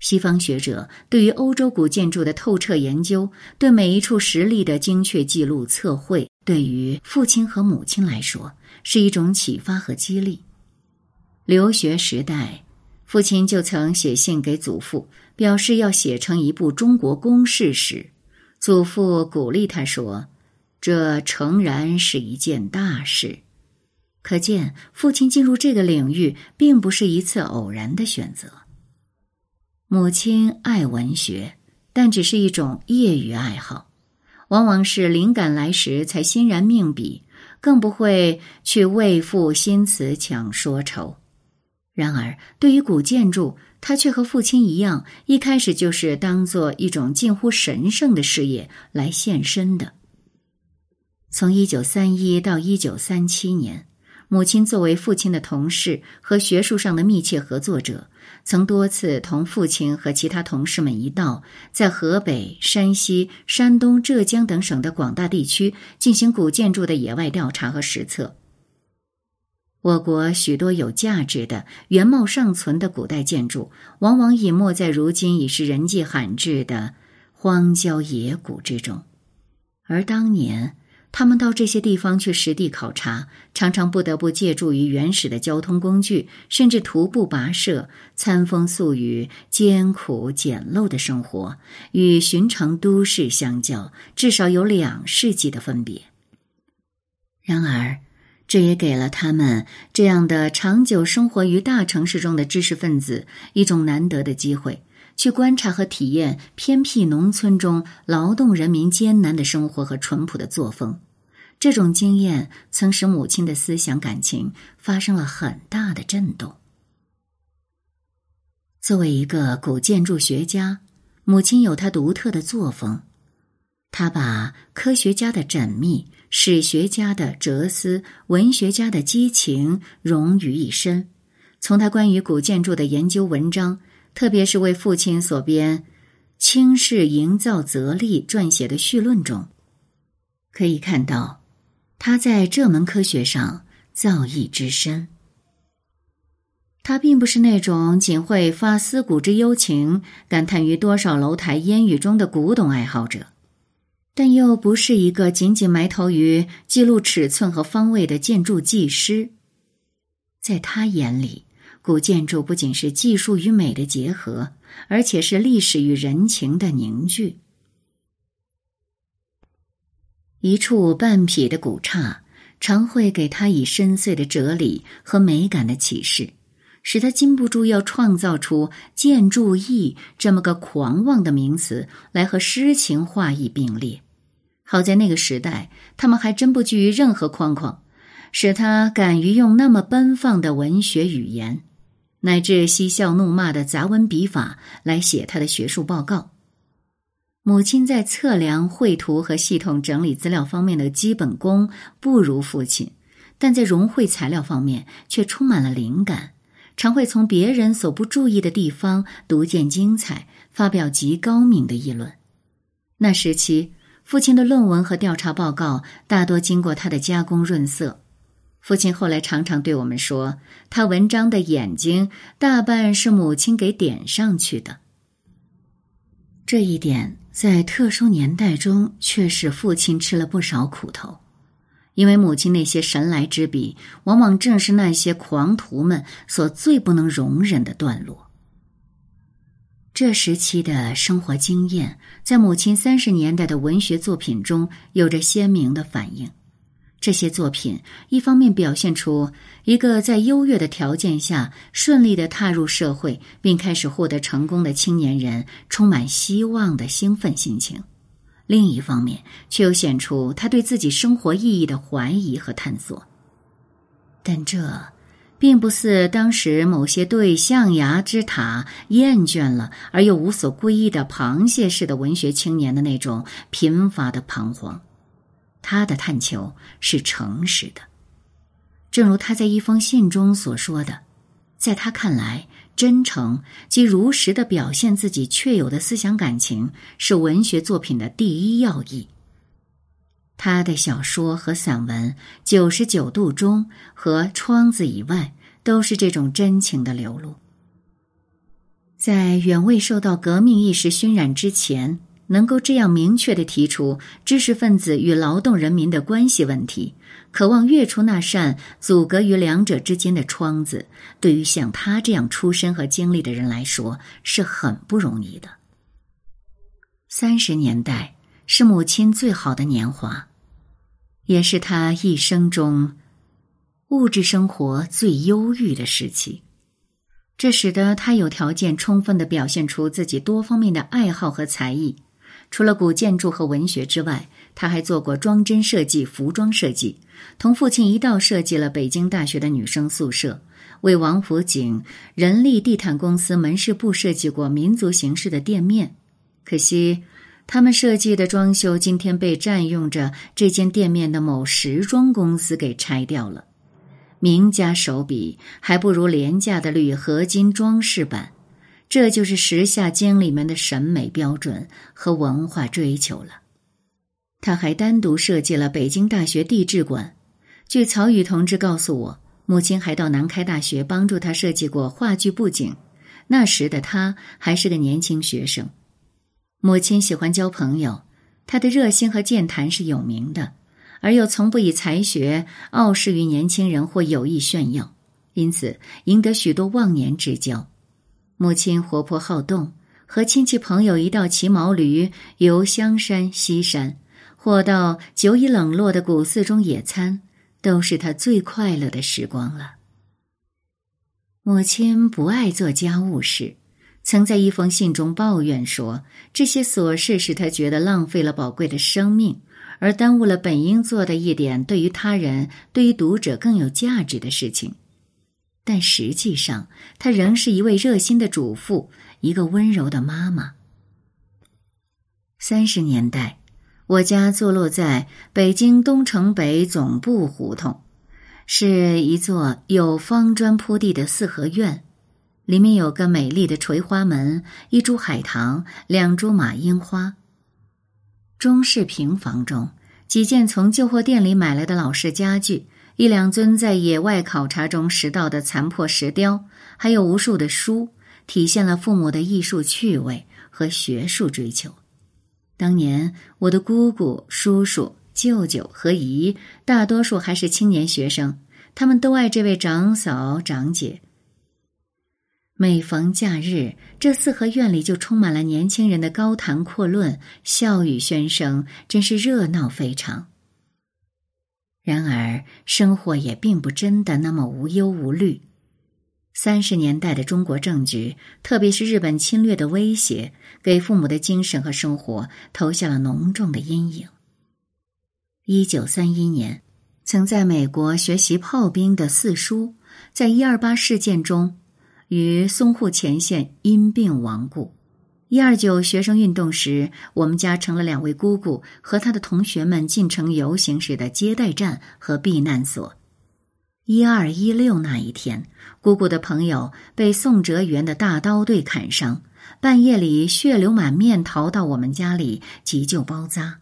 西方学者对于欧洲古建筑的透彻研究，对每一处实例的精确记录测绘，对于父亲和母亲来说是一种启发和激励。留学时代，父亲就曾写信给祖父，表示要写成一部中国公式史。祖父鼓励他说：“这诚然是一件大事。”可见，父亲进入这个领域并不是一次偶然的选择。母亲爱文学，但只是一种业余爱好，往往是灵感来时才欣然命笔，更不会去为赋新词强说愁。然而，对于古建筑，他却和父亲一样，一开始就是当做一种近乎神圣的事业来献身的。从一九三一到一九三七年。母亲作为父亲的同事和学术上的密切合作者，曾多次同父亲和其他同事们一道，在河北、山西、山东、浙江等省的广大地区进行古建筑的野外调查和实测。我国许多有价值的、原貌尚存的古代建筑，往往隐没在如今已是人迹罕至的荒郊野谷之中，而当年。他们到这些地方去实地考察，常常不得不借助于原始的交通工具，甚至徒步跋涉，餐风宿雨，艰苦简陋的生活，与寻常都市相较，至少有两世纪的分别。然而，这也给了他们这样的长久生活于大城市中的知识分子一种难得的机会，去观察和体验偏僻农村中劳动人民艰难的生活和淳朴的作风。这种经验曾使母亲的思想感情发生了很大的震动。作为一个古建筑学家，母亲有她独特的作风。她把科学家的缜密、史学家的哲思、文学家的激情融于一身。从他关于古建筑的研究文章，特别是为父亲所编《清室营造则例》撰写的序论中，可以看到。他在这门科学上造诣之深。他并不是那种仅会发思古之幽情、感叹于多少楼台烟雨中的古董爱好者，但又不是一个仅仅埋头于记录尺寸和方位的建筑技师。在他眼里，古建筑不仅是技术与美的结合，而且是历史与人情的凝聚。一处半匹的古刹，常会给他以深邃的哲理和美感的启示，使他禁不住要创造出“建筑艺”这么个狂妄的名词来和诗情画意并列。好在那个时代，他们还真不拘于任何框框，使他敢于用那么奔放的文学语言，乃至嬉笑怒骂的杂文笔法来写他的学术报告。母亲在测量、绘图和系统整理资料方面的基本功不如父亲，但在融汇材料方面却充满了灵感，常会从别人所不注意的地方独见精彩，发表极高明的议论。那时期，父亲的论文和调查报告大多经过他的加工润色。父亲后来常常对我们说，他文章的眼睛大半是母亲给点上去的。这一点。在特殊年代中，却使父亲吃了不少苦头，因为母亲那些神来之笔，往往正是那些狂徒们所最不能容忍的段落。这时期的生活经验，在母亲三十年代的文学作品中有着鲜明的反应。这些作品一方面表现出一个在优越的条件下顺利的踏入社会并开始获得成功的青年人充满希望的兴奋心情，另一方面却又显出他对自己生活意义的怀疑和探索。但这，并不似当时某些对象牙之塔厌倦了而又无所归依的螃蟹式的文学青年的那种贫乏的彷徨。他的探求是诚实的，正如他在一封信中所说的，在他看来，真诚及如实的表现自己确有的思想感情是文学作品的第一要义。他的小说和散文《九十九度中》和《窗子以外》都是这种真情的流露。在远未受到革命意识熏染之前，能够这样明确的提出知识分子与劳动人民的关系问题，渴望跃出那扇阻隔于两者之间的窗子，对于像他这样出身和经历的人来说是很不容易的。三十年代是母亲最好的年华，也是他一生中物质生活最忧郁的时期。这使得他有条件充分的表现出自己多方面的爱好和才艺。除了古建筑和文学之外，他还做过装帧设计、服装设计，同父亲一道设计了北京大学的女生宿舍，为王府井人力地毯公司门市部设计过民族形式的店面。可惜，他们设计的装修今天被占用着这间店面的某时装公司给拆掉了。名家手笔还不如廉价的铝合金装饰板。这就是时下经理们的审美标准和文化追求了。他还单独设计了北京大学地质馆。据曹禺同志告诉我，母亲还到南开大学帮助他设计过话剧布景。那时的他还是个年轻学生。母亲喜欢交朋友，他的热心和健谈是有名的，而又从不以才学傲视于年轻人或有意炫耀，因此赢得许多忘年之交。母亲活泼好动，和亲戚朋友一道骑毛驴游香山西山，或到久已冷落的古寺中野餐，都是他最快乐的时光了。母亲不爱做家务事，曾在一封信中抱怨说，这些琐事使他觉得浪费了宝贵的生命，而耽误了本应做的一点对于他人、对于读者更有价值的事情。但实际上，她仍是一位热心的主妇，一个温柔的妈妈。三十年代，我家坐落在北京东城北总部胡同，是一座有方砖铺地的四合院，里面有个美丽的垂花门，一株海棠，两株马樱花。中式平房中，几件从旧货店里买来的老式家具。一两尊在野外考察中拾到的残破石雕，还有无数的书，体现了父母的艺术趣味和学术追求。当年，我的姑姑、叔叔、舅舅和姨，大多数还是青年学生，他们都爱这位长嫂、长姐。每逢假日，这四合院里就充满了年轻人的高谈阔论、笑语喧声，真是热闹非常。然而，生活也并不真的那么无忧无虑。三十年代的中国政局，特别是日本侵略的威胁，给父母的精神和生活投下了浓重的阴影。一九三一年，曾在美国学习炮兵的四叔，在一二八事件中，于淞沪前线因病亡故。一二九学生运动时，我们家成了两位姑姑和他的同学们进城游行时的接待站和避难所。一二一六那一天，姑姑的朋友被宋哲元的大刀队砍伤，半夜里血流满面，逃到我们家里急救包扎。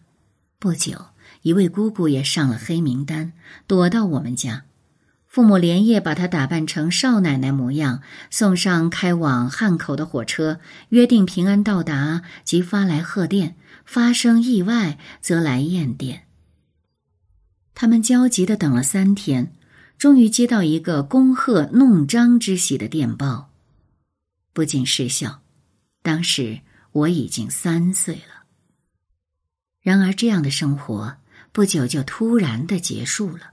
不久，一位姑姑也上了黑名单，躲到我们家。父母连夜把她打扮成少奶奶模样，送上开往汉口的火车，约定平安到达即发来贺电，发生意外则来验电。他们焦急的等了三天，终于接到一个恭贺弄璋之喜的电报，不禁失笑。当时我已经三岁了。然而，这样的生活不久就突然的结束了。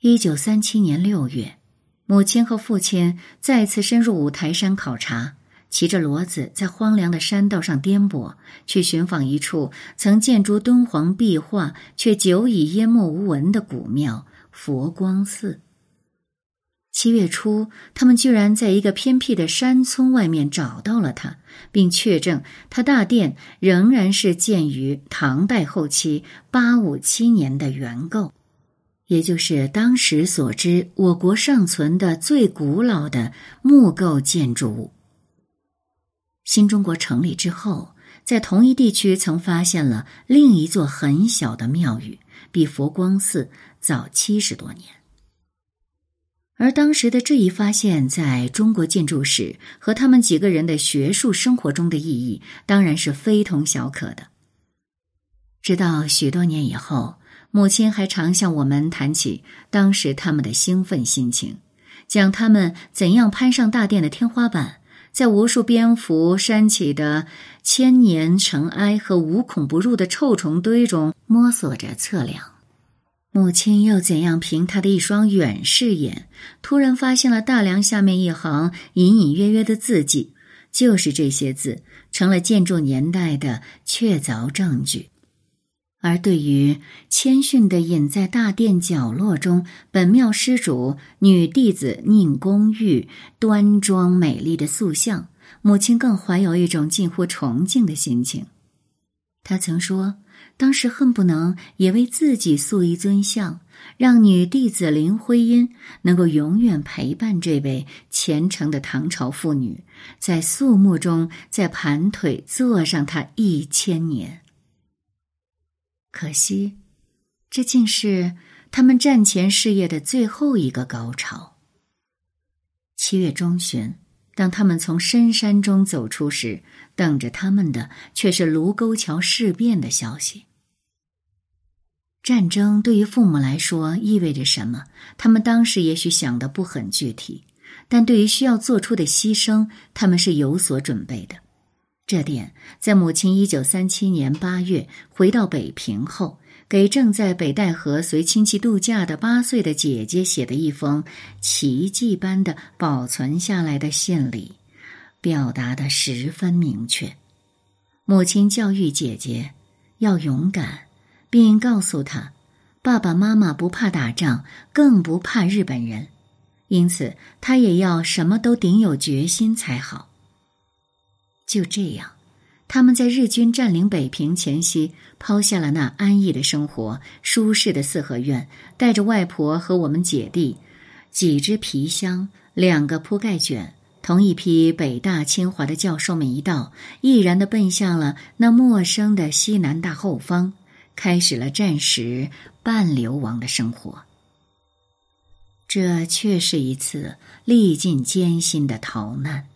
一九三七年六月，母亲和父亲再次深入五台山考察，骑着骡子在荒凉的山道上颠簸，去寻访一处曾建筑敦煌壁画却久已淹没无闻的古庙——佛光寺。七月初，他们居然在一个偏僻的山村外面找到了它，并确证它大殿仍然是建于唐代后期八五七年的原构。也就是当时所知，我国尚存的最古老的木构建筑物。新中国成立之后，在同一地区曾发现了另一座很小的庙宇，比佛光寺早七十多年。而当时的这一发现，在中国建筑史和他们几个人的学术生活中的意义，当然是非同小可的。直到许多年以后，母亲还常向我们谈起当时他们的兴奋心情，讲他们怎样攀上大殿的天花板，在无数蝙蝠扇起的千年尘埃和无孔不入的臭虫堆中摸索着测量。母亲又怎样凭她的一双远视眼，突然发现了大梁下面一行隐隐约约的字迹？就是这些字成了建筑年代的确凿证据。而对于谦逊的隐在大殿角落中本庙施主女弟子宁公玉端庄美丽的塑像，母亲更怀有一种近乎崇敬的心情。她曾说。当时恨不能也为自己塑一尊像，让女弟子林徽因能够永远陪伴这位虔诚的唐朝妇女，在肃穆中在盘腿坐上她一千年。可惜，这竟是他们战前事业的最后一个高潮。七月中旬，当他们从深山中走出时，等着他们的却是卢沟桥事变的消息。战争对于父母来说意味着什么？他们当时也许想的不很具体，但对于需要做出的牺牲，他们是有所准备的。这点在母亲一九三七年八月回到北平后，给正在北戴河随亲戚度假的八岁的姐姐写的一封奇迹般的保存下来的信里，表达的十分明确。母亲教育姐姐要勇敢。并告诉她，爸爸妈妈不怕打仗，更不怕日本人，因此她也要什么都顶有决心才好。就这样，他们在日军占领北平前夕，抛下了那安逸的生活、舒适的四合院，带着外婆和我们姐弟，几只皮箱、两个铺盖卷，同一批北大、清华的教授们一道，毅然的奔向了那陌生的西南大后方。开始了战时半流亡的生活。这却是一次历尽艰辛的逃难。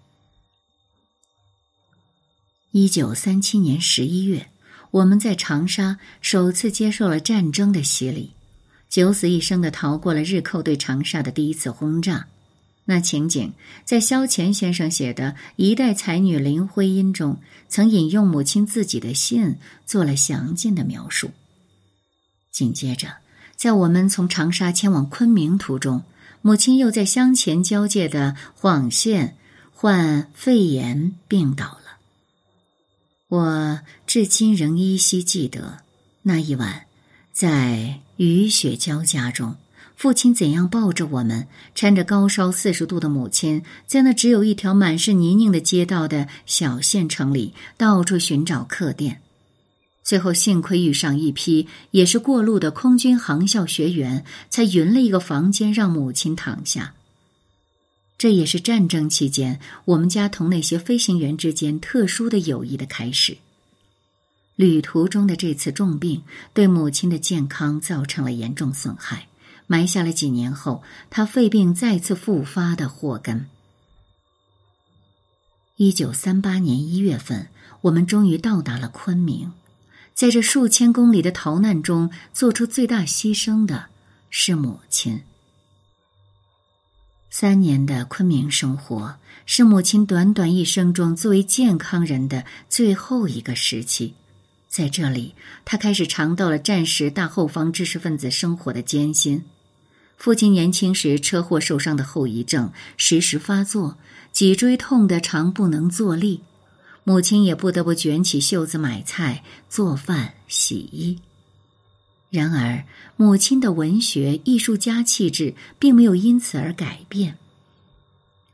一九三七年十一月，我们在长沙首次接受了战争的洗礼，九死一生的逃过了日寇对长沙的第一次轰炸。那情景在萧乾先生写的《一代才女林徽因》中，曾引用母亲自己的信做了详尽的描述。紧接着，在我们从长沙迁往昆明途中，母亲又在湘黔交界的晃县患肺炎病倒。我至今仍依稀记得那一晚，在雨雪交加中。父亲怎样抱着我们，搀着高烧四十度的母亲，在那只有一条满是泥泞的街道的小县城里，到处寻找客店。最后幸亏遇上一批也是过路的空军航校学员，才匀了一个房间让母亲躺下。这也是战争期间我们家同那些飞行员之间特殊的友谊的开始。旅途中的这次重病，对母亲的健康造成了严重损害。埋下了几年后他肺病再次复发的祸根。一九三八年一月份，我们终于到达了昆明，在这数千公里的逃难中，做出最大牺牲的是母亲。三年的昆明生活是母亲短短一生中作为健康人的最后一个时期。在这里，他开始尝到了战时大后方知识分子生活的艰辛。父亲年轻时车祸受伤的后遗症时时发作，脊椎痛得常不能坐立，母亲也不得不卷起袖子买菜、做饭、洗衣。然而，母亲的文学艺术家气质并没有因此而改变。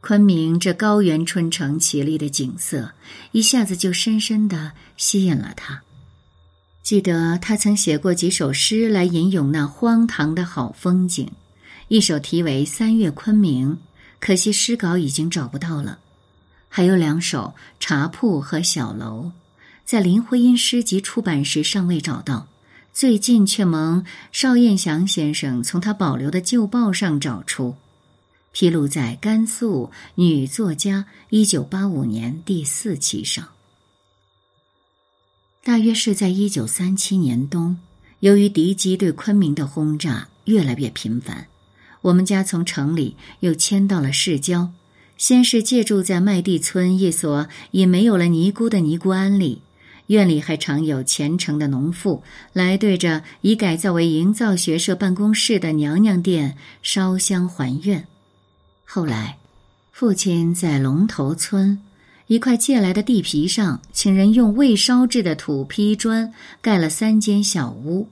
昆明这高原春城绮丽的景色，一下子就深深的吸引了他。记得他曾写过几首诗来吟咏那荒唐的好风景。一首题为《三月昆明》，可惜诗稿已经找不到了。还有两首《茶铺》和《小楼》，在林徽因诗集出版时尚未找到，最近却蒙邵彦祥先生从他保留的旧报上找出。披露在甘肃女作家一九八五年第四期上。大约是在一九三七年冬，由于敌机对昆明的轰炸越来越频繁，我们家从城里又迁到了市郊。先是借住在麦地村一所已没有了尼姑的尼姑庵里，院里还常有虔诚的农妇来对着已改造为营造学社办公室的娘娘殿烧香还愿。后来，父亲在龙头村一块借来的地皮上，请人用未烧制的土坯砖盖了三间小屋。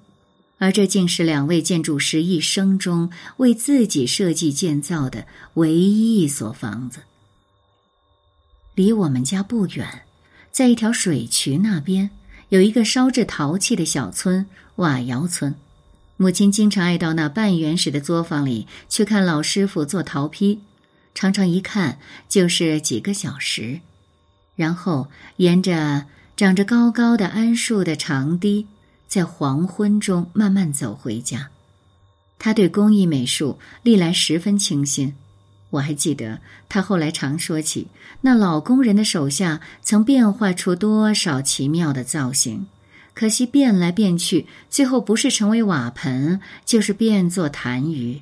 而这竟是两位建筑师一生中为自己设计建造的唯一一所房子。离我们家不远，在一条水渠那边，有一个烧制陶器的小村——瓦窑村。母亲经常爱到那半原始的作坊里去看老师傅做陶坯，常常一看就是几个小时。然后沿着长着高高的桉树的长堤。在黄昏中慢慢走回家，他对工艺美术历来十分倾心。我还记得他后来常说起那老工人的手下曾变化出多少奇妙的造型，可惜变来变去，最后不是成为瓦盆，就是变作痰盂。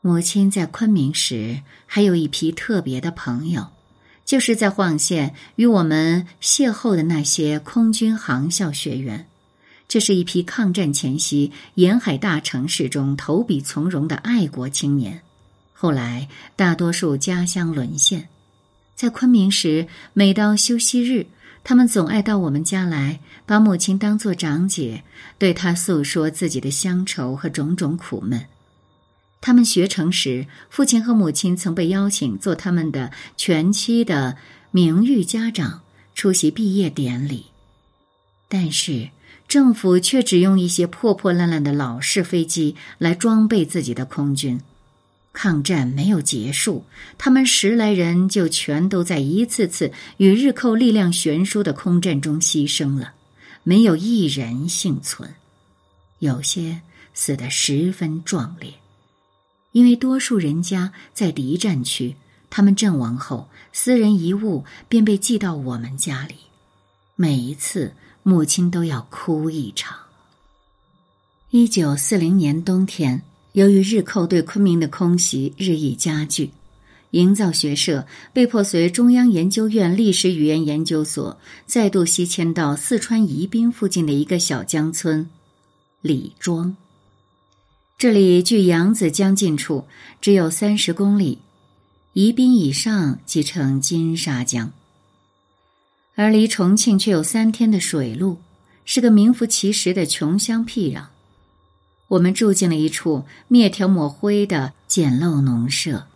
母亲在昆明时还有一批特别的朋友。就是在晃县与我们邂逅的那些空军航校学员，这是一批抗战前夕沿海大城市中投笔从戎的爱国青年。后来大多数家乡沦陷，在昆明时，每到休息日，他们总爱到我们家来，把母亲当作长姐，对她诉说自己的乡愁和种种苦闷。他们学成时，父亲和母亲曾被邀请做他们的全期的名誉家长，出席毕业典礼。但是政府却只用一些破破烂烂的老式飞机来装备自己的空军。抗战没有结束，他们十来人就全都在一次次与日寇力量悬殊的空战中牺牲了，没有一人幸存，有些死得十分壮烈。因为多数人家在敌占区，他们阵亡后，私人遗物便被寄到我们家里。每一次，母亲都要哭一场。一九四零年冬天，由于日寇对昆明的空袭日益加剧，营造学社被迫随中央研究院历史语言研究所再度西迁到四川宜宾附近的一个小江村——李庄。这里距扬子江近处只有三十公里，宜宾以上即称金沙江。而离重庆却有三天的水路，是个名副其实的穷乡僻壤。我们住进了一处面条抹灰的简陋农舍。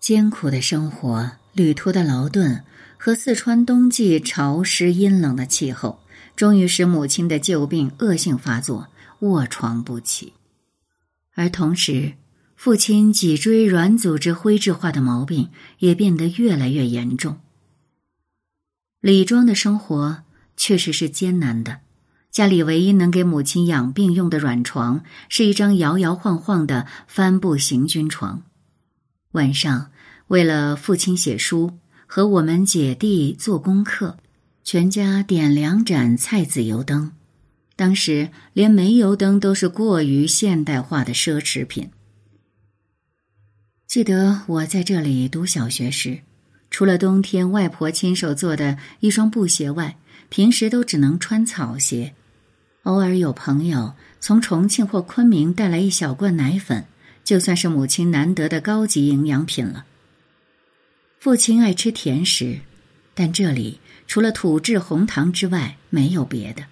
艰苦的生活、旅途的劳顿和四川冬季潮湿阴冷的气候，终于使母亲的旧病恶性发作。卧床不起，而同时，父亲脊椎软组织灰质化的毛病也变得越来越严重。李庄的生活确实是艰难的，家里唯一能给母亲养病用的软床是一张摇摇晃晃的帆布行军床。晚上，为了父亲写书和我们姐弟做功课，全家点两盏菜籽油灯。当时连煤油灯都是过于现代化的奢侈品。记得我在这里读小学时，除了冬天外婆亲手做的一双布鞋外，平时都只能穿草鞋。偶尔有朋友从重庆或昆明带来一小罐奶粉，就算是母亲难得的高级营养品了。父亲爱吃甜食，但这里除了土制红糖之外，没有别的。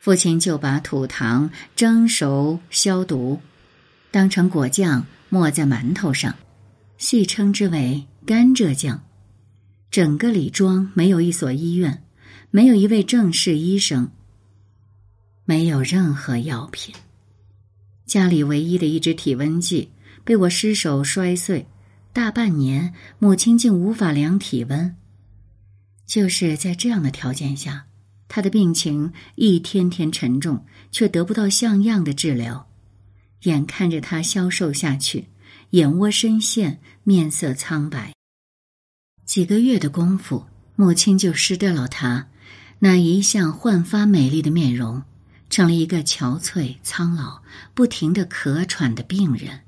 父亲就把土糖蒸熟消毒，当成果酱抹在馒头上，戏称之为甘蔗酱。整个李庄没有一所医院，没有一位正式医生，没有任何药品。家里唯一的一支体温计被我失手摔碎，大半年母亲竟无法量体温。就是在这样的条件下，她的病情一天天沉重，却得不到像样的治疗。眼看着她消瘦下去，眼窝深陷，面色苍白。几个月的功夫，母亲就失掉了她那一向焕发美丽的面容。成了一个憔悴苍老不停的咳喘的病人。